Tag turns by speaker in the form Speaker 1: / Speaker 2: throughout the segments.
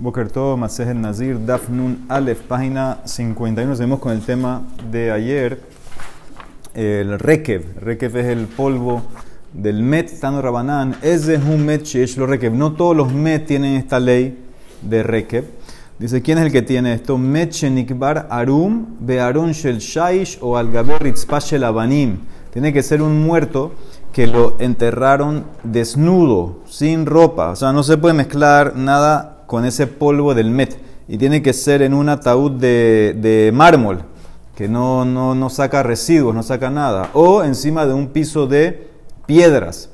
Speaker 1: Boker Tov, Masejet Nazir, Daf Nun Aleph, página 51. Seguimos con el tema de ayer, el Rekev. Rekev es el polvo del Met Tano Rabanán. Es un Met Shesh lo Rekev. No todos los Met tienen esta ley de Rekev. Dice, ¿quién es el que tiene esto? Met Shenikbar Arum, Bearon Shel Shaish o Algaber Ritzpah Shel Abanim. Tiene que ser un muerto que lo enterraron desnudo, sin ropa. O sea, no se puede mezclar nada con ese polvo del met. Y tiene que ser en un ataúd de, mármol, que no, no, saca residuos, no saca nada. O encima de un piso de piedras.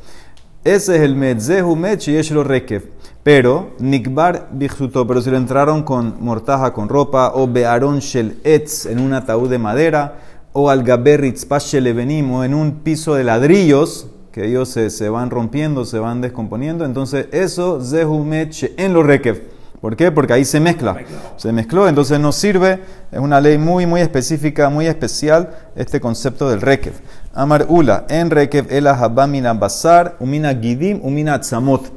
Speaker 1: Ese es el met. Zehu met y lo rekev. Pero, nikbar bichuto, pero si lo entraron con mortaja, con ropa, o bearon shel etz, en un ataúd de madera, o al gaberritz venimo, en un piso de ladrillos, que ellos se, van rompiendo, se van descomponiendo. Entonces, eso, Zehumet en lo Rekev. ¿Por qué? Porque ahí se mezcla. Se mezcló, entonces no sirve. Es una ley muy, muy específica, muy especial, este concepto del Rekev. Amar Ula, en Rekev, el habamina basar, umina gidim, umina tzamot.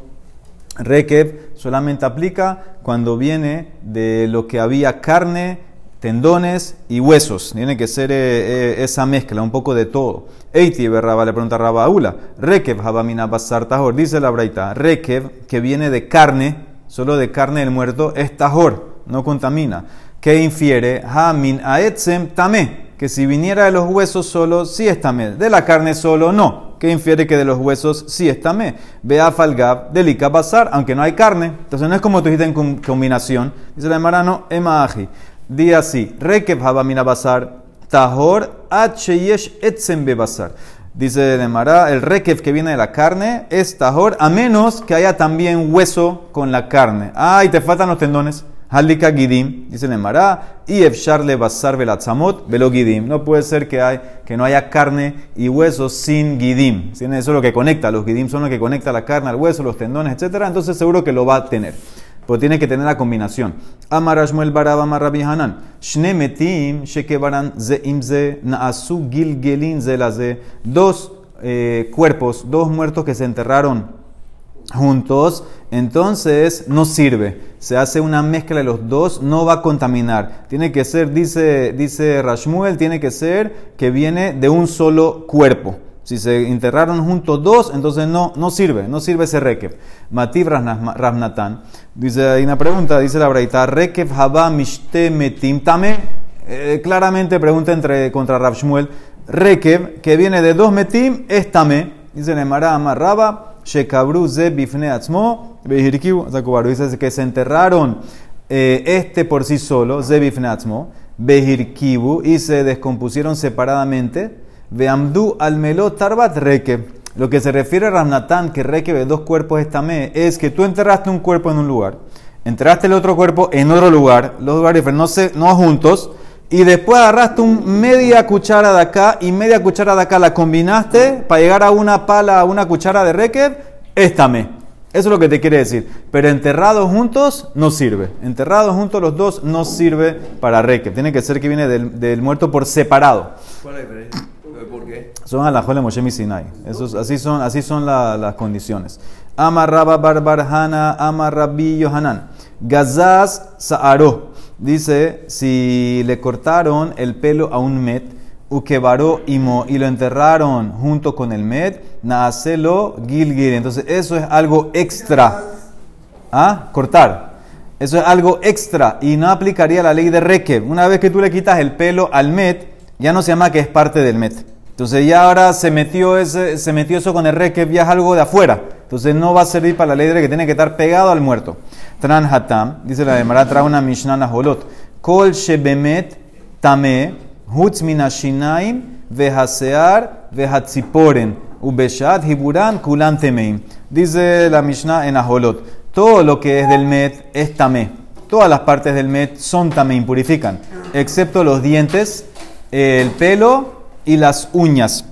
Speaker 1: Rekev solamente aplica cuando viene de lo que había carne, tendones y huesos. Tiene que ser eh, eh, esa mezcla, un poco de todo. Eiti Berraba le pregunta a Rabaula. Rekev Habamina Basar Tahor. Dice la Braita. Rekev, que viene de carne, solo de carne del muerto, es Tahor, no contamina. Que infiere Hamin Aetzem Tame. Que si viniera de los huesos solo, sí es Tame. De la carne solo, no. Que infiere que de los huesos sí es Tame. Vea Falgab, Delica Basar, aunque no hay carne. Entonces no es como tú dijiste en combinación. Dice la Marano, Emaji. Di así, Rekev Habamina Basar, Tahor Yesh Etzem Bebasar. Dice Demara, el Rekev que viene de la carne es Tahor, a menos que haya también hueso con la carne. Ay, te faltan los tendones. Halika Gidim, dice Demara, y Efsharle Basar Belatzamot, Velo Gidim. No puede ser que, que no haya carne y hueso sin Gidim. Eso es lo que conecta, los Gidim son lo que conecta la carne al hueso, los tendones, etc. Entonces seguro que lo va a tener. Pero tiene que tener la combinación. Amarashmuel baraba marabi hanan. Shne metim shekebaran ze imze naasu gilgelin ze Dos eh, cuerpos, dos muertos que se enterraron juntos, entonces no sirve. Se hace una mezcla de los dos, no va a contaminar. Tiene que ser, dice, dice Rashmuel, tiene que ser que viene de un solo cuerpo. Si se enterraron juntos dos, entonces no, no sirve, no sirve ese rekev. Mativ Ravnatan. Dice, hay una pregunta, dice la braita, rekev haba mishte metim tame. Eh, claramente pregunta entre, contra Rav Shmuel. Rekev, que viene de dos metim, es tame. Dice Nemara Amarraba, shekabru ze bifne atzmo, Dice que se enterraron eh, este por sí solo, ze bifne atzmo, behirkibu, y se descompusieron separadamente. Veamdu al melot tarbat reke. Lo que se refiere a Ramnatán, que reke de dos cuerpos estamé, es que tú enterraste un cuerpo en un lugar, enterraste el otro cuerpo en otro lugar, los lugares no, se, no juntos, y después agarraste un media cuchara de acá y media cuchara de acá, la combinaste para llegar a una pala, a una cuchara de reque, éstame. Eso es lo que te quiere decir. Pero enterrados juntos no sirve. Enterrados juntos los dos no sirve para reque. Tiene que ser que viene del, muerto por separado. ¿Cuál es? Son a la Jole Moshe Sinai. así son, así son las condiciones. Amarraba Barbarhana, Amarrabi Yohanan. Gazaz Saaro. Dice, si le cortaron el pelo a un met, Ukebaró Imo, y lo enterraron junto con el met, Naaselo Gilgir. Entonces, eso es algo extra. ¿Ah? Cortar. Eso es algo extra y no aplicaría la ley de Rekev. Una vez que tú le quitas el pelo al met, ya no se llama que es parte del met. Entonces ya ahora se metió, ese, se metió eso con el re que viaja algo de afuera. Entonces no va a servir para la ley de que tiene que estar pegado al muerto. Tran hatam, dice la Demara, trae una mishnana holot. Kol shebemet tame, hutz minashinaim, vehasear, vehatziporen, ubeshat, hiburan, kulan temeim. Dice la mishnah en Aholot. Todo lo que es del met es tamé. Todas las partes del met son tamé, impurifican. Excepto los dientes, el pelo y las uñas.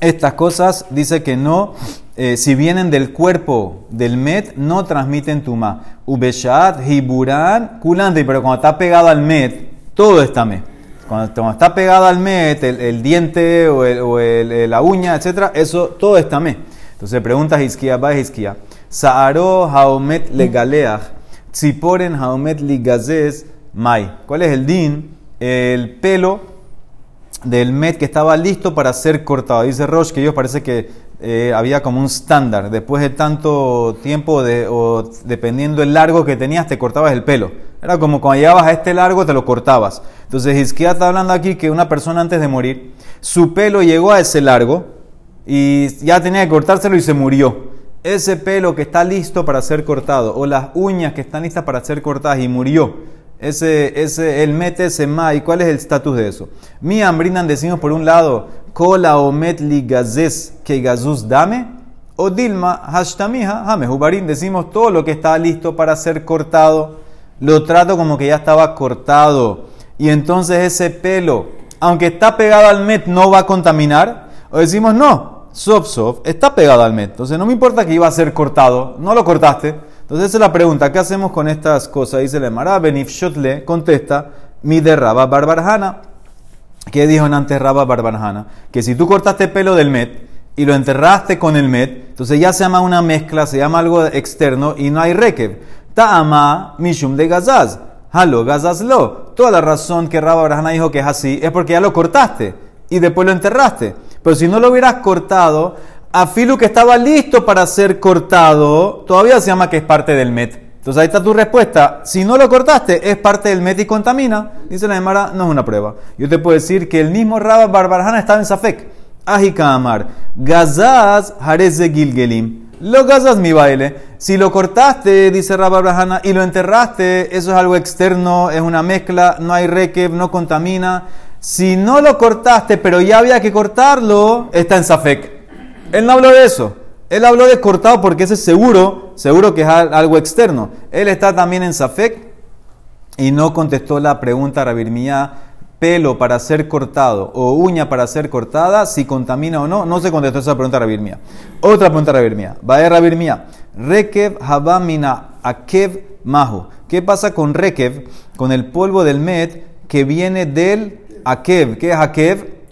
Speaker 1: Estas cosas dice que no, eh, si vienen del cuerpo del met, no transmiten tuma. Ubeshat, hiburan, kulante, pero cuando está pegado al met, todo está met. Cuando, está pegado al met, el, diente o, la uña, etc., eso todo está met. Entonces pregunta Hizkia, va Hizkia. Saaro haomet legaleach, Tziporen haomet ligazes mai. ¿Cuál es el din? El pelo del met que estaba listo para ser cortado. Dice Roche que ellos parece que eh, había como un estándar. Después de tanto tiempo, de, dependiendo del largo que tenías, te cortabas el pelo. Era como cuando llegabas a este largo, te lo cortabas. Entonces, Hizkiah está hablando aquí que una persona antes de morir, su pelo llegó a ese largo y ya tenía que cortárselo y se murió. Ese pelo que está listo para ser cortado, o las uñas que están listas para ser cortadas y murió ese, ese, el mete sema, ¿y cuál es el estatus de eso? Mi ambrinan decimos por un lado, kola o metli gazes que gazus dame, o dilma hashtamija hubarín decimos todo lo que está listo para ser cortado, lo trato como que ya estaba cortado, y entonces ese pelo, aunque está pegado al met, no va a contaminar, o decimos no, sof sof, está pegado al met, entonces no me importa que iba a ser cortado, no lo cortaste, entonces esa es la pregunta, ¿qué hacemos con estas cosas? Dice el Emara, Benifshotle contesta, mi de Rabba Barbarjana. ¿Qué dijo en antes Rabba Barbarjana? Que si tú cortaste pelo del Met y lo enterraste con el Met, entonces ya se llama una mezcla, se llama algo externo y no hay rekev. Ta'ama mishum de gazaz. Halo gazazlo. Toda la razón que Rabba Barbarjana dijo que es así es porque ya lo cortaste y después lo enterraste. Pero si no lo hubieras cortado, afilu que estaba listo para ser cortado, todavía se llama que es parte del met. Entonces ahí está tu respuesta. Si no lo cortaste, es parte del met y contamina. Dice la Gemara, no es una prueba. Yo te puedo decir que el mismo Rabba Barbarjana estaba en Safek. Ajika. Gazaz Jarez Gilgelim. Lo gazas mi baile. Si lo cortaste, dice Rabba Barbarjana, y lo enterraste, eso es algo externo, es una mezcla, no hay rekev, no contamina. Si no lo cortaste, pero ya había que cortarlo, está en Safek. Él no habló de eso. Él habló de cortado porque ese es seguro, seguro que es algo externo. Él está también en Safek y no contestó la pregunta Rabirmía, pelo para ser cortado o uña para ser cortada, si contamina o no. No se contestó esa pregunta Rabirmía. Otra pregunta Rabirmía. Va a Rabirmía. Rekev habamina akev mahu. ¿Qué pasa con Rekev, con el polvo del Met que viene del akev? ¿Qué es akev?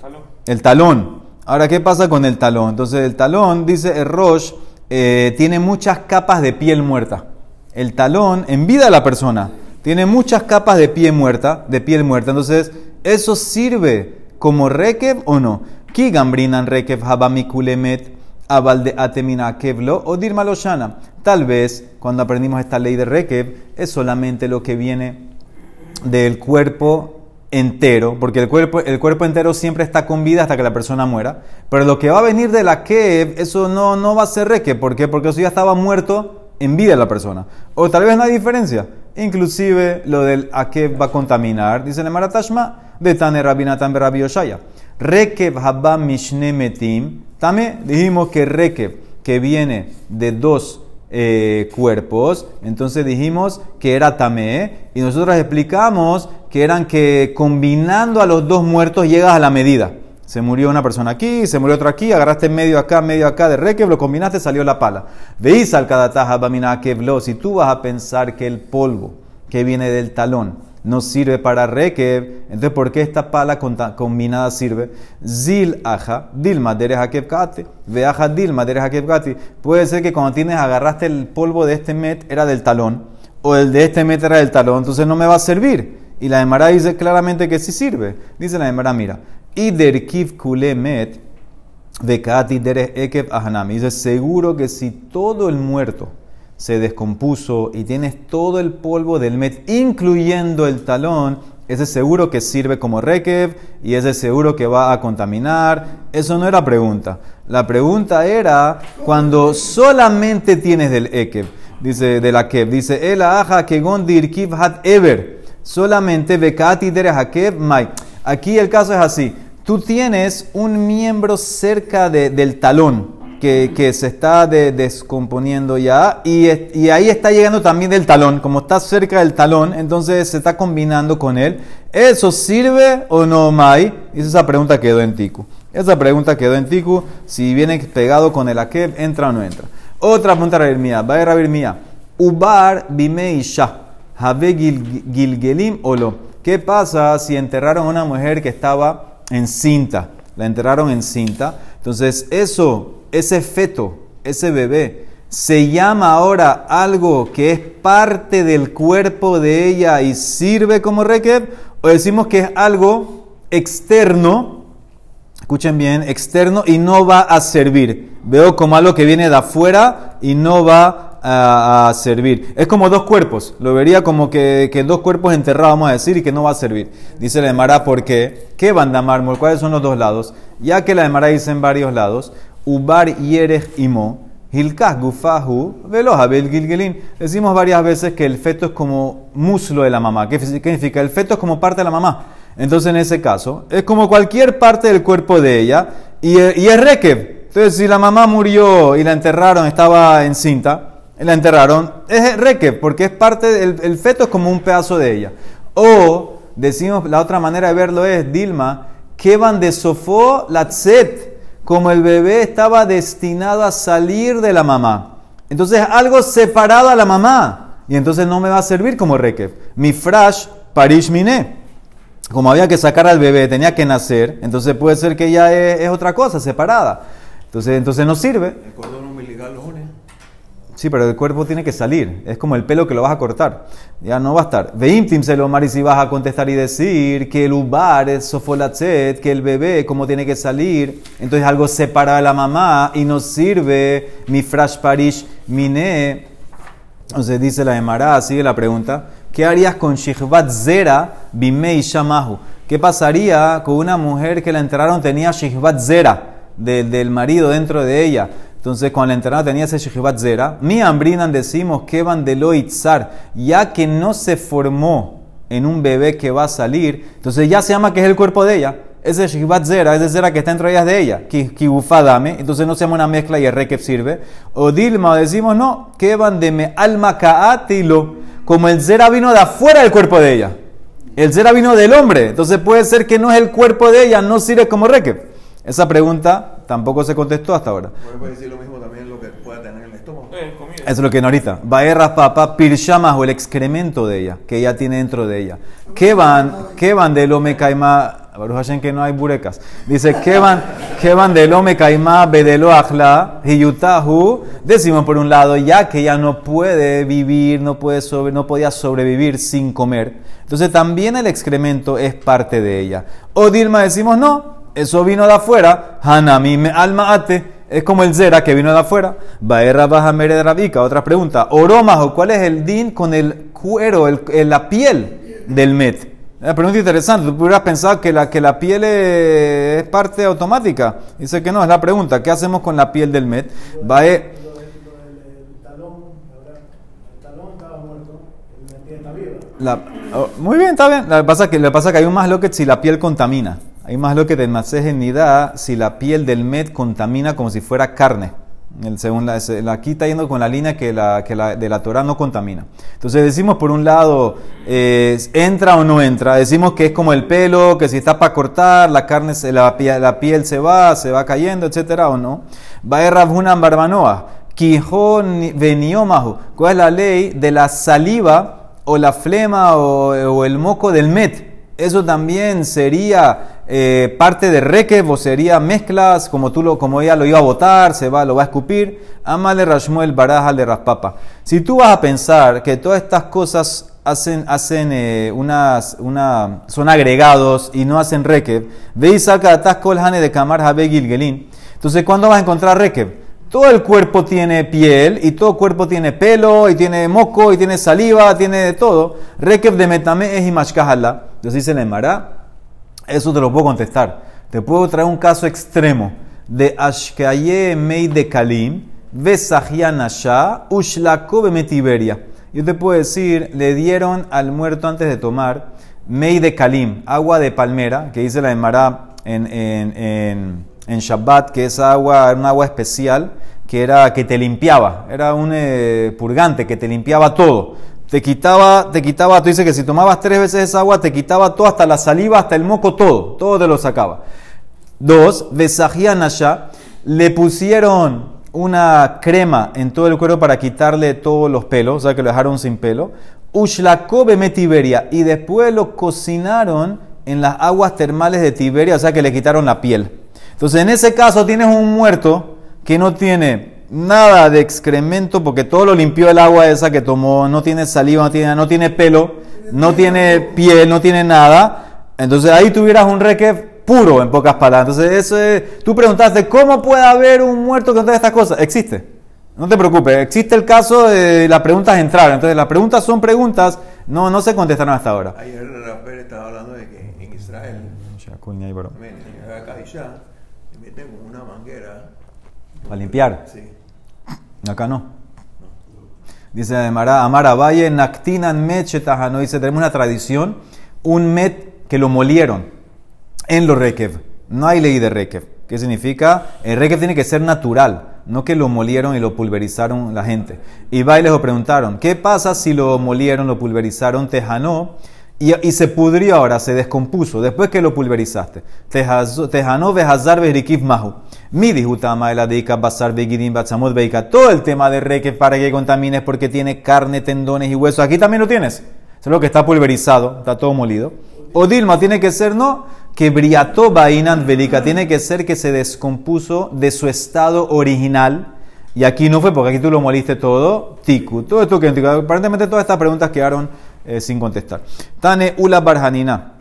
Speaker 1: El talón. Ahora, ¿qué pasa con el talón? Entonces, el talón, dice el Roche, eh, tiene muchas capas de piel muerta. El talón, en vida de la persona, tiene muchas capas de piel muerta, de piel muerta. Entonces, ¿eso sirve como rekev o no? Ki gambrinan rekev habamikulemet abalde atemina kevlo o dirmaloshana. Tal vez, cuando aprendimos esta ley de rekev, es solamente lo que viene del cuerpo entero, porque el cuerpo, el cuerpo entero siempre está con vida hasta que la persona muera, pero lo que va a venir de la Kev, eso no, no va a ser reque, ¿por qué? Porque eso ya estaba muerto en vida la persona. O tal vez no hay diferencia. Inclusive lo del Akev va a contaminar, dice el Maratashma, de Tane Rabinatan Oshaya. Rekev Habba Mishne Metim, también dijimos que Rekev, que viene de dos eh, cuerpos, entonces dijimos que era tamé y nosotros explicamos que eran que combinando a los dos muertos llegas a la medida. Se murió una persona aquí, se murió otra aquí, agarraste medio acá, medio acá de rekev, lo combinaste, salió la pala. Veis al bamina kevlo, si tú vas a pensar que el polvo que viene del talón no sirve para rekev, entonces ¿por qué esta pala combinada sirve? Zil aja, dilma dereja kevkati, ve aja dilma dereja kevkati. Puede ser que cuando tienes, agarraste el polvo de este met, era del talón, o el de este met era del talón, entonces no me va a servir. Y la Emara dice claramente que sí sirve. Dice la Emara, mira, ider kiv kule met, vekati derech ekev ahanami. Dice, seguro que si todo el muerto se descompuso y tienes todo el polvo del met, incluyendo el talón, ese seguro que sirve como rekev y ese seguro que va a contaminar. Eso no era pregunta. La pregunta era cuando solamente tienes del ekev, dice de la kev, dice el aja que gondir kiv hat ever, solamente bekati dere hakev mai. Aquí el caso es así. Tú tienes un miembro cerca del talón que, se está descomponiendo ya y, ahí está llegando también del talón, como está cerca del talón, entonces se está combinando con él. ¿Eso sirve o no, Mai? Esa pregunta quedó en Tiku. Esa pregunta quedó en Tiku, si viene pegado con el Akeb, ¿entra o no entra? Otra pregunta, Rabir Mía, va a Mía. Ubar bimeisha, habe gilgelim o lo. ¿Qué pasa si enterraron a una mujer que estaba encinta? La enterraron en cinta. Entonces, eso ese feto, ese bebé, se llama ahora algo que es parte del cuerpo de ella y sirve como rekev, o decimos que es algo externo, escuchen bien, externo y no va a servir. Veo como algo que viene de afuera y no va a, servir. Es como dos cuerpos, lo vería como que, dos cuerpos enterrados, vamos a decir, y que no va a servir. Dice la Emara, ¿por qué? ¿Qué banda mármol? ¿Cuáles son los dos lados? Ya que la Emara dice en varios lados, Ubar Yerech Imo, Hilkah gufahu velohabel gilgelin. Decimos varias veces que el feto es como muslo de la mamá. ¿Qué significa? El feto es como parte de la mamá. Entonces, en ese caso, es como cualquier parte del cuerpo de ella y, es rekev. Entonces, si la mamá murió y la enterraron, estaba encinta, la enterraron, es rekev, porque es parte del el feto, es como un pedazo de ella. O, decimos, la otra manera de verlo es, Dilma, que van de sofó la tzet como el bebé estaba destinado a salir de la mamá. Entonces algo separado a la mamá. Y entonces no me va a servir como rekev. Mi frash parish miné. Como había que sacar al bebé, tenía que nacer. Entonces puede ser que ya es, otra cosa, separada. Entonces, entonces no sirve. El cordón umbilical lo Sí, pero el cuerpo tiene que salir. Es como el pelo que lo vas a cortar. Ya no va a estar. Veimtim se lo y si vas a contestar y decir que el ubar es sofolatzet, que el bebé, como tiene que salir. Entonces algo separa a la mamá y no sirve mi frash parish mine. Entonces dice la Emara, sigue la pregunta. ¿Qué harías con shihvat zera bimei shamahu? ¿Qué pasaría con una mujer que la enterraron tenía shihvat zera del marido dentro de ella? Entonces, cuando la enterrada tenía ese Shehibat Zera, mi ambrinan decimos que van de Loitzar, ya que no se formó en un bebé que va a salir, entonces ya se llama que es el cuerpo de ella. Ese Shehibat Zera, ese Zera que está entre ellas de ella, Kibufadame, entonces no se llama una mezcla y el Rekev sirve. O Dilma, decimos no, que van de me alma kaatilo, como el Zera vino de afuera del cuerpo de ella. El Zera vino del hombre, entonces puede ser que no es el cuerpo de ella, no sirve como Rekev. Esa pregunta tampoco se contestó hasta ahora.
Speaker 2: Puede decir lo mismo también lo que pueda tener en el estómago.
Speaker 1: Eh, Eso es lo que no ahorita. Baerras papa pirshamas o el excremento de ella, que ella tiene dentro de ella. ¿Qué van, qué van del ome caimá? Baruch que no hay burecas. Dice, ¿qué van, qué van del ome caimá bedelo achla hiyutahu? Decimos por un lado, ya que ella no puede vivir, no, puede sobre, no podía sobrevivir sin comer. Entonces también el excremento es parte de ella. O Dilma decimos, no, eso vino de afuera, Hanami me alma ate. Es como el Zera que vino de afuera. Baerra baja de Rabika. Otra pregunta. Oromajo, ¿cuál es el din con el cuero, el, la piel del Met? Una pregunta interesante. Tú hubieras pensado que la, que la piel es parte automática. Dice que no, es la pregunta. ¿Qué hacemos con la piel del Met? Bae, la, oh, muy bien, está bien. Lo que pasa es que, que, pasa que hay un más lo que si la piel contamina. Hay más lo que ni da si la piel del met contamina como si fuera carne. Según la, aquí está yendo con la línea que la, que la de la Torah no contamina. Entonces decimos por un lado, entra o no entra. Decimos que es como el pelo, que si está para cortar, la carne, la, piel se va, se va cayendo, etcétera o no. Va a Ravhunan Barbanoa. veniomahu. ¿Cuál es la ley de la saliva o la flema o el moco del met? Eso también sería eh, parte de reque, o sería mezclas, como, tú lo, como ella lo iba a votar, se va, lo va a escupir. Amale Rashmuel Baraja de Raspapa. Si tú vas a pensar que todas estas cosas hacen, hacen eh, unas, una, son agregados y no hacen reque, ve y saca hane de Kamar Habe Gilgelin. Entonces, ¿cuándo vas a encontrar reque? Todo el cuerpo tiene piel y todo el cuerpo tiene pelo y tiene moco y tiene saliva, tiene de todo. Rekev de metame es imashkahala. Entonces dice en Mara, eso te lo puedo contestar. Te puedo traer un caso extremo de Ashkaye Mei de Kalim, Nasha, Ushlako Metiberia. Yo te puedo decir, le dieron al muerto antes de tomar Mei de Kalim, agua de palmera, que dice la Emara en, en, en, Shabbat, que esa agua un agua especial que, era, que te limpiaba, era un eh, purgante que te limpiaba todo te quitaba, te quitaba, tú dices que si tomabas tres veces esa agua, te quitaba todo, hasta la saliva, hasta el moco, todo, todo te lo sacaba. Dos, Nasha, le pusieron una crema en todo el cuero para quitarle todos los pelos, o sea que lo dejaron sin pelo. Ushlakobe metiberia, y después lo cocinaron en las aguas termales de Tiberia, o sea que le quitaron la piel. Entonces en ese caso tienes un muerto que no tiene nada de excremento porque todo lo limpió el agua esa que tomó, no tiene saliva, no tiene, no tiene pelo, no tiene piel, no tiene nada. Entonces ahí tuvieras un rekev puro, en pocas palabras. Entonces eso es, tú preguntaste, ¿cómo puede haber un muerto con todas estas cosas? Existe. No te preocupes, existe el caso de las preguntas entraron. Entonces las preguntas son preguntas, no, no se contestaron hasta ahora.
Speaker 2: Ayer Rafael estaba hablando de que en Israel, le meten una manguera.
Speaker 1: ¿Para limpiar?
Speaker 2: Sí.
Speaker 1: Acá no. Dice Amara, Amara Valle, Naktinan Mechetahano. Dice, tenemos una tradición, un met que lo molieron en los Rekev. No hay ley de Rekev. ¿Qué significa? El Rekev tiene que ser natural no que lo molieron y lo pulverizaron la gente. Y va y les preguntaron, ¿qué pasa si lo molieron, lo pulverizaron, tejanó y, y se pudrió ahora, se descompuso después que lo pulverizaste? Tejanó vejazar vejrikiv mahu. Mi dijutama la deika basar begidim batzamot beika. Todo el tema de re que para que contamines porque tiene carne, tendones y huesos. Aquí también lo tienes. Es lo que está pulverizado, está todo molido. O Dilma tiene que ser no que briató bainan velica, tiene que ser que se descompuso de su estado original. Y aquí no fue porque aquí tú lo moliste todo, tiku. Todo esto que aparentemente todas estas preguntas quedaron eh, sin contestar. Tane ula barjanina.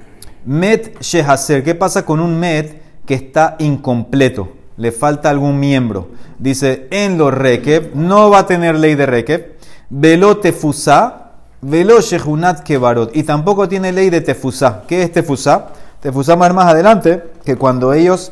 Speaker 1: Met shehaser. ¿Qué pasa con un met que está incompleto? Le falta algún miembro. Dice, en los rekev, no va a tener ley de rekev. Velo tefusa, velo shehunat kebarot. Y tampoco tiene ley de tefusa. ¿Qué es tefusa? Te fusamos más adelante que cuando ellos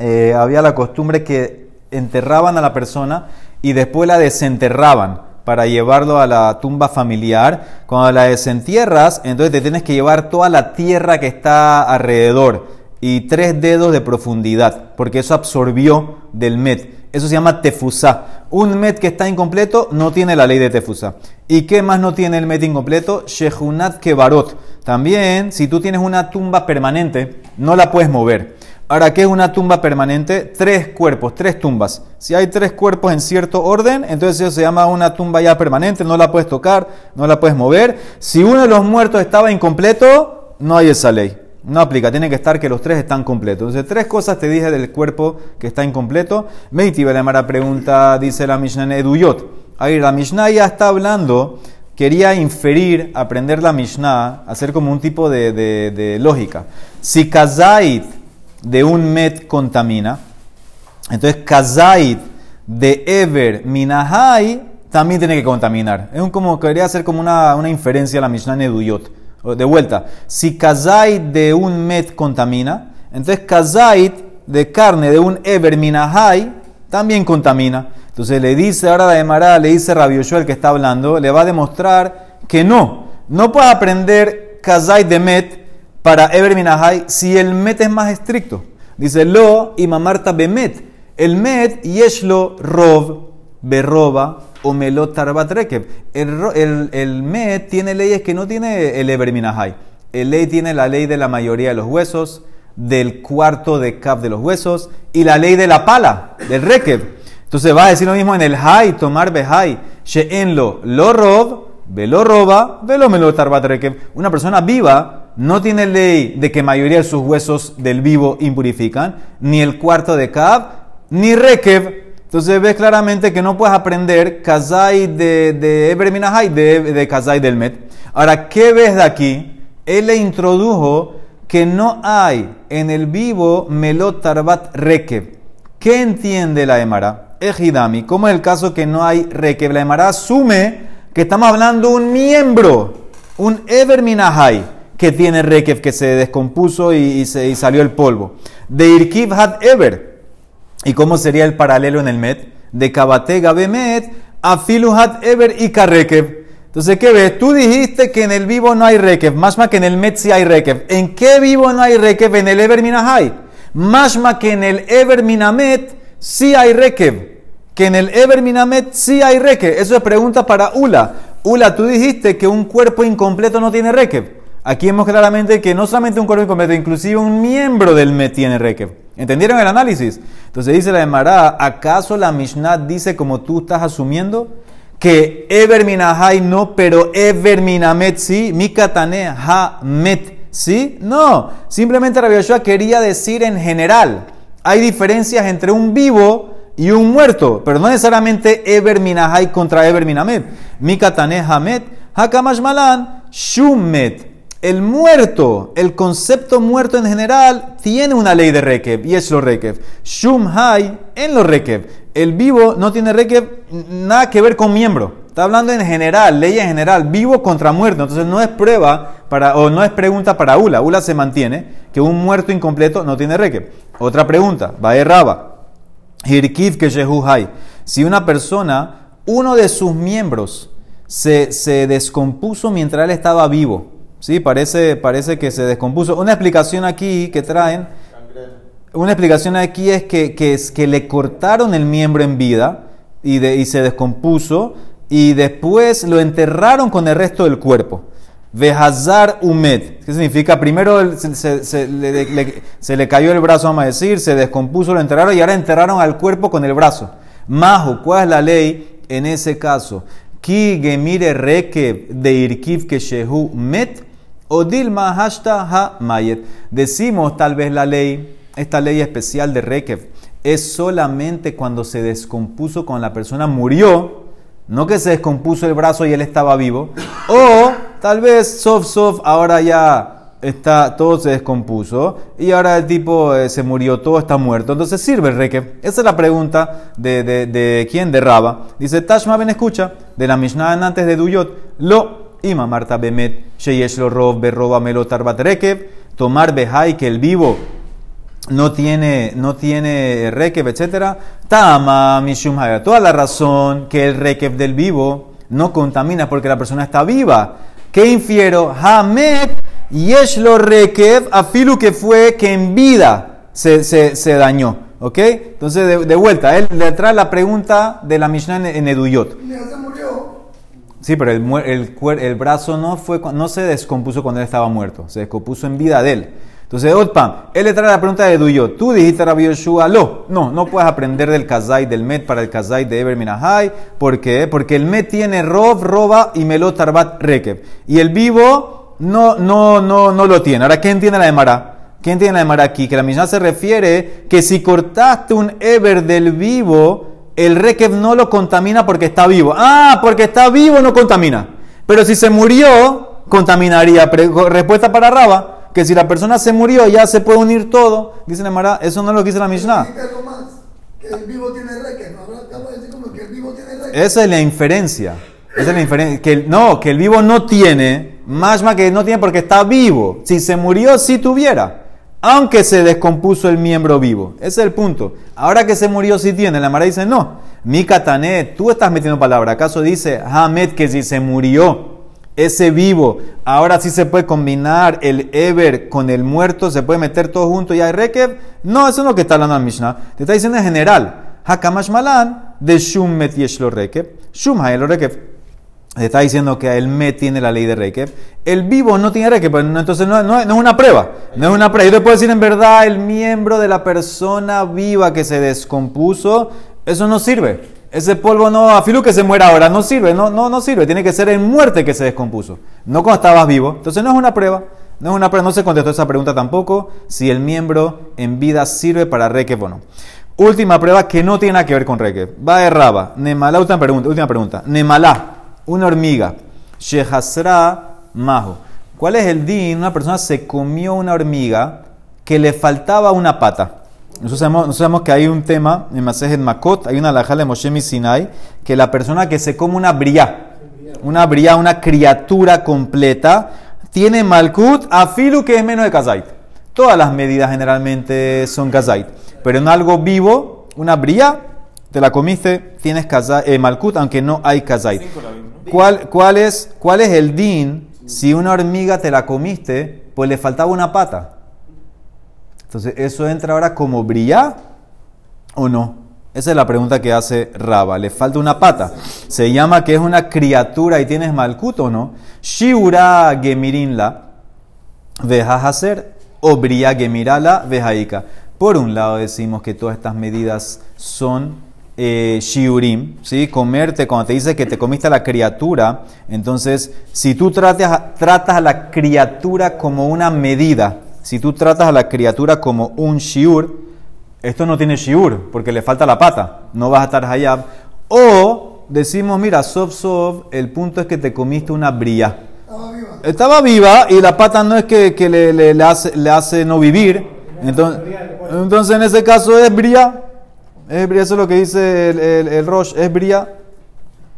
Speaker 1: eh, había la costumbre que enterraban a la persona y después la desenterraban para llevarlo a la tumba familiar. Cuando la desentierras, entonces te tienes que llevar toda la tierra que está alrededor y tres dedos de profundidad, porque eso absorbió del met. Eso se llama tefusá. Un met que está incompleto no tiene la ley de tefusá. ¿Y qué más no tiene el met incompleto? Shehunat kebarot. También, si tú tienes una tumba permanente, no la puedes mover. Ahora, ¿qué es una tumba permanente? Tres cuerpos, tres tumbas. Si hay tres cuerpos en cierto orden, entonces eso se llama una tumba ya permanente, no la puedes tocar, no la puedes mover. Si uno de los muertos estaba incompleto, no hay esa ley. No aplica, tiene que estar que los tres están completos. Entonces, tres cosas te dije del cuerpo que está incompleto. Meiti Belemara pregunta, dice la Mishnah en Eduyot. Ahí la Mishnah ya está hablando, quería inferir, aprender la Mishnah, hacer como un tipo de, lógica. Si kazait de un met contamina, entonces kazait de ever minahai también tiene que contaminar. Es un, como, quería hacer como una, una inferencia a la Mishnah en Eduyot. De vuelta, si kazait de un met contamina, entonces kazait de carne de un ever minahai también contamina. Entonces le dice ahora la Emara, le dice Rabbi el que está hablando, le va a demostrar que no. No puede aprender kazait de met para ever minahai si el met es más estricto. Dice lo y mamarta bemet. El met yeshlo rov berroba o melot tarbat rekev. El, met tiene leyes que no tiene el Eber El ley tiene la ley de la mayoría de los huesos, del cuarto de cap de los huesos y la ley de la pala, del rekev. Entonces va a decir lo mismo en el hay, tomar behai, sheenlo lo rob, velo roba, velo melot tarbat. Una persona viva no tiene ley de que mayoría de sus huesos del vivo impurifican, ni el cuarto de cap, ni rekev entonces ves claramente que no puedes aprender Kazai de, de de, Kazai del Met. Ahora, ¿qué ves de aquí? Él le introdujo que no hay en el vivo Melot Tarbat Rekev. ¿Qué entiende la Emara? Ejidami, ¿cómo es el caso que no hay Rekev? La Emara asume que estamos hablando de un miembro, un Eber que tiene Rekev, que se descompuso y salió el polvo. De Irkiv Had Eber ¿Y cómo sería el paralelo en el Met? De Kabate Gabemet a Filuhat Eber y Karrekev. Entonces, ¿qué ves? Tú dijiste que en el vivo no hay Rekev, más que en el Met sí hay Rekev. ¿En qué vivo no hay Rekev? En el Eber Minahai. Más que en el Eber Minamet sí hay Rekev. Que en el Eber Minamet sí hay Rekev. Eso es pregunta para Ula. Ula, tú dijiste que un cuerpo incompleto no tiene Rekev. Aquí vemos claramente que no solamente un cuerpo incompleto, inclusive un miembro del Met tiene Rekev. ¿Entendieron el análisis? Entonces dice la Emara, ¿acaso la Mishnah dice como tú estás asumiendo? Que Eber Minahai no, pero Eber Minamet sí, Mikatane ha met sí? No, simplemente Rabbi Yoshua quería decir en general, hay diferencias entre un vivo y un muerto, pero no necesariamente Eber Minahai contra Eber Minamed. Mikatane Hamet, Hakamash Malan, Shumet. El muerto, el concepto muerto en general, tiene una ley de Rekev, y es lo Rekev. Shum Hai en lo Rekev. El vivo no tiene Rekev nada que ver con miembro. Está hablando en general, ley en general, vivo contra muerto. Entonces no es prueba para, o no es pregunta para Ula. Ula se mantiene que un muerto incompleto no tiene Rekev. Otra pregunta, va Raba. Hirkiv que Hai. Si una persona, uno de sus miembros, se, se descompuso mientras él estaba vivo Sí, parece, parece que se descompuso. Una explicación aquí que traen, una explicación aquí es que, que, le cortaron el miembro en vida y, de, y se descompuso y después lo enterraron con el resto del cuerpo. Vejazar Umed. ¿Qué significa? Primero se, se, le, se, le, cayó el brazo, vamos a decir, se descompuso, lo enterraron y ahora enterraron al cuerpo con el brazo. Majo, ¿cuál es la ley en ese caso? Ki gemire reke de irkiv que shehu met o Dilma hashta ha mayet. Decimos tal vez la ley, esta ley especial de Rekev, es solamente cuando se descompuso cuando la persona murió, no que se descompuso el brazo y él estaba vivo, o tal vez soft soft ahora ya está todo se descompuso y ahora el tipo eh, se murió, todo está muerto. Entonces sirve el Rekev. Esa es la pregunta de, de, quién, de Raba. Dice Tashma Ben escucha, de la Mishnah antes de Duyot, lo Ima Marta Bemet, Sheyesh rob, berroba melo rekev, tomar behai que el vivo no tiene, no tiene rekev, etc. Tama mishum Toda la razón que el rekev del vivo no contamina porque la persona está viva. ¿Qué infiero? Hamet yesh lo rekev, afilu que fue que en vida se, se, se dañó. ¿Ok? Entonces, de, vuelta, él le trae la pregunta de la Mishnah en, en Eduyot. Sí, pero el, el, el, brazo no, fue, no se descompuso cuando él estaba muerto, se descompuso en vida de él. Entonces, Otpam, él le trae la pregunta de Duyo. Tú dijiste Rabbi Yoshua, lo. No, no puedes aprender del Kazai, del Met para el Kazai de Eber Minahai. ¿Por qué? Porque el Met tiene Rov, Roba y Melot Tarbat Rekeb. Y el vivo no, no, no, no lo tiene. Ahora, ¿quién tiene la de Mara? ¿Quién tiene la de Mara aquí? Que la Mishnah se refiere que si cortaste un Eber del vivo, el Rekev no lo contamina porque está vivo. Ah, porque está vivo no contamina. Pero si se murió, contaminaría. Respuesta para Raba, que si la persona se murió ya se puede unir todo. Dice Nemara, eso no es lo que dice la Mishnah. Esa es la inferencia. Esa es la inferencia. Que no, que el vivo no tiene, más más que no tiene porque está vivo. Si se murió, sí tuviera aunque se descompuso el miembro vivo. Ese es el punto. Ahora que se murió, sí tiene. La Mara dice, no. Mi katané, tú estás metiendo palabra. ¿Acaso dice Hamed que si se murió ese vivo, ahora sí se puede combinar el Eber con el muerto, se puede meter todo junto y hay Rekev? No, eso es lo que está hablando la Mishnah. Te está diciendo en general. Hakamash malan de Shum met yeshlo Rekev. Shum lo Rekev está diciendo que el me tiene la ley de Rekev. El vivo no tiene pues, entonces no, no, es una prueba. No es una prueba. Yo te puedo decir en verdad, el miembro de la persona viva que se descompuso, eso no sirve. Ese polvo no, afilo que se muera ahora, no sirve, no, no, no sirve. Tiene que ser en muerte que se descompuso, no cuando estabas vivo. Entonces no es una prueba. No es una prueba, no se contestó esa pregunta tampoco, si el miembro en vida sirve para Rekev o no. Última prueba que no tiene nada que ver con Rekev. Va de Raba. Nemalá, última pregunta. Última pregunta. Nemalá una hormiga. Shehasra majo. ¿Cuál es el din? Una persona se comió una hormiga que le faltaba una pata. Nosotros sabemos, que hay un tema en Masejet Makot, hay una alajá de Moshe Sinai, que la persona que se come una bria, una bria, una criatura completa, tiene malkut afilu que es menos de kazait. Todas las medidas generalmente son kazait, pero en algo vivo, una bria, te la comiste, tienes eh, malkut, aunque no hay kazait. ¿Cuál, cuál, es, ¿Cuál es el din si una hormiga te la comiste, pues le faltaba una pata? Entonces, ¿eso entra ahora como brilla o no? Esa es la pregunta que hace Raba. Le falta una pata. Se llama que es una criatura y tienes malkut o no. Shiura gemirinla hacer o brilla gemirala vejaika. Por un lado decimos que todas estas medidas son eh, shiurim, ¿sí? comerte, cuando te dice que te comiste a la criatura, entonces si tú tratas, tratas a la criatura como una medida, si tú tratas a la criatura como un shiur, esto no tiene shiur, porque le falta la pata, no vas a estar hayab. O decimos, mira, sof sof, el punto es que te comiste una bría. Estaba viva. Estaba viva y la pata no es que, le, le, hace, le hace no vivir. Entonces, entonces en ese caso es bría. Es bría, eso es lo que dice el, el, el Rosh, es bría.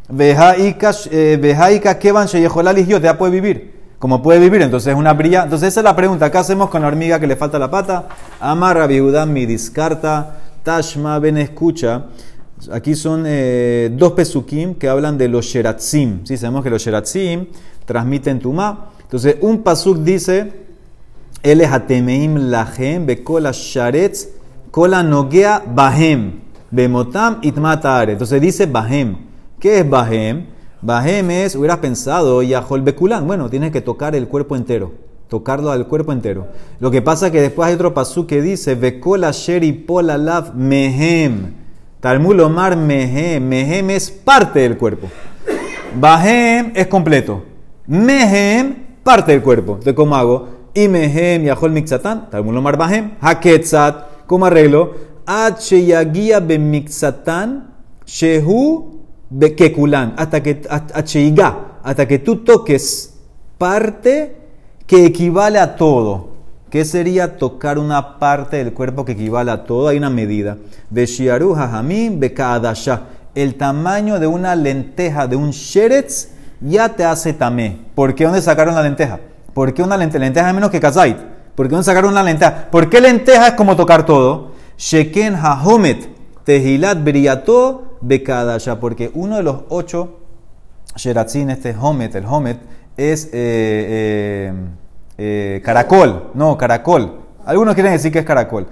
Speaker 1: Vejaika eh, kevan yo ya puede vivir. Como puede vivir, entonces es una brilla. Entonces esa es la pregunta. ¿Qué hacemos con la hormiga que le falta la pata? Amarra viuda mi discarta. Tashma ben escucha. Aquí son eh, dos pesukim que hablan de los sheratzim. Sí, sabemos que los sheratzim transmiten tumá. Entonces un pasuk dice, él es atemeim lahem bekola sharetz kola bahem bemotam itmatare. Entonces dice bahem. ¿Qué es Bahem? Bahem es, hubieras pensado, Yahol Bekulán. Bueno, tienes que tocar el cuerpo entero. Tocarlo al cuerpo entero. Lo que pasa es que después hay otro pasú que dice, Bekola Sheri Polalav Mehem. Talmud Omar Mehem. Mehem es parte del cuerpo. Bahem es completo. Mehem, parte del cuerpo. ¿De cómo hago? Y Mehem Yahol Mixatán. Talmud Omar Bahem. Haketzat. ¿Cómo arreglo? Shehu Bekekulan, hasta que, hasta que tú toques parte que equivale a todo. ¿Qué sería tocar una parte del cuerpo que equivale a todo? Hay una medida. De Shiaru Hajamim. El tamaño de una lenteja, de un sheretz, ya te hace tamé. ¿Por qué dónde sacaron la lenteja? ¿Por qué una lenteja? Lenteja menos que kazait. ¿Por qué dónde sacaron una lenteja? ¿Por qué lenteja es como tocar todo? Sheken Hahomet Tehilat Briato Bekadasha, porque uno de los ocho Sheratzin, este Homet, el Homet, es eh, eh, eh, caracol, no, caracol. Algunos quieren decir que es caracol.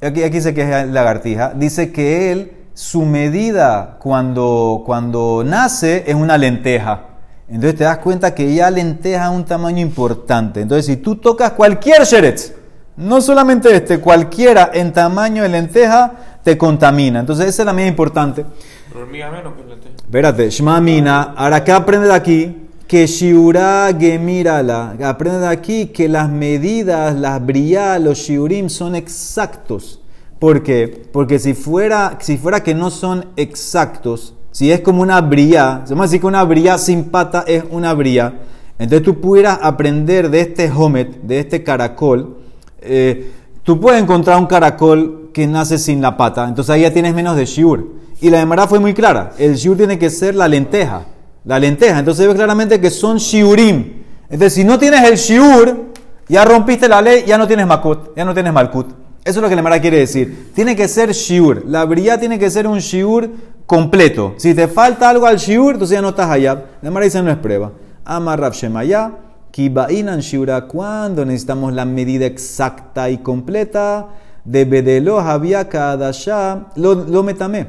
Speaker 1: Aquí, aquí dice que es lagartija. Dice que él, su medida cuando, cuando nace es una lenteja. Entonces te das cuenta que ya lenteja un tamaño importante. Entonces, si tú tocas cualquier sheretz, no solamente este, cualquiera en tamaño de lenteja te contamina. Entonces, esa es la medida importante. hormiga menos que lenteja. Espérate, Shmamina, ahora ¿qué aprende de aquí? Que Shiura Gemirala, aprende de aquí que las medidas, las brillas, los Shiurim son exactos. ¿Por qué? Porque si fuera, si fuera que no son exactos, si es como una brilla, vamos a decir que una brilla sin pata es una brilla, entonces tú pudieras aprender de este homet, de este caracol, eh, tú puedes encontrar un caracol que nace sin la pata, entonces ahí ya tienes menos de shiur. Y la demara fue muy clara, el shiur tiene que ser la lenteja, la lenteja, entonces ves claramente que son shiurim. Entonces si no tienes el shiur, ya rompiste la ley, ya no tienes makut, ya no tienes malkut. Eso es lo que la demara quiere decir. Tiene que ser shiur, la brilla tiene que ser un shiur completo. Si te falta algo al shiur, entonces ya no estás allá. La demara dice no es prueba. Amar Rav Shemaya Kibainan Shura, cuando necesitamos la medida exacta y completa de Bedelo había Kadasha, lo, lo metamé.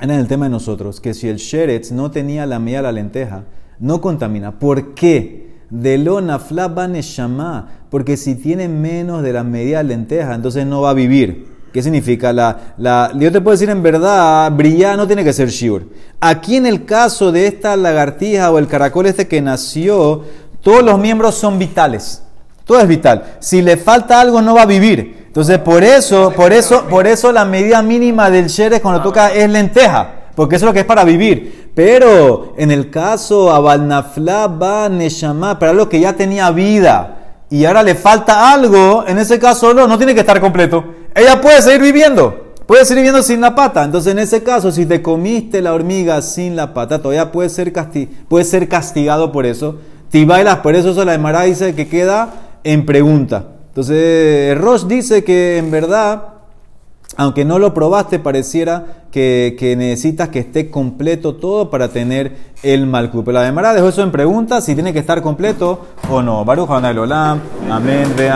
Speaker 1: En el tema de nosotros, que si el Sheretz no tenía la medida la lenteja, no contamina. ¿Por qué? De lo naflaba neshama, porque si tiene menos de la medida lenteja, entonces no va a vivir. ¿Qué significa? La, la, yo te puedo decir en verdad, brillar no tiene que ser shiur. Aquí en el caso de esta lagartija o el caracol este que nació, todos los miembros son vitales. Todo es vital. Si le falta algo, no va a vivir. Entonces, por eso, por eso, por eso la medida mínima del sheres cuando toca es lenteja. Porque eso es lo que es para vivir. Pero en el caso Abalnafla va Neshama, para algo que ya tenía vida y ahora le falta algo, en ese caso no, no tiene que estar completo. Ella puede seguir viviendo. Puede seguir viviendo sin la pata. Entonces, en ese caso, si te comiste la hormiga sin la pata, todavía puede ser, puede ser castigado por eso bailas, por eso eso la Emara dice que queda en pregunta. Entonces, Ross dice que en verdad, aunque no lo probaste, pareciera que, necesitas que esté completo todo para tener el malcu. Pero la Emara dejó eso en pregunta, si tiene que estar completo o no. Baruch Olam, amén,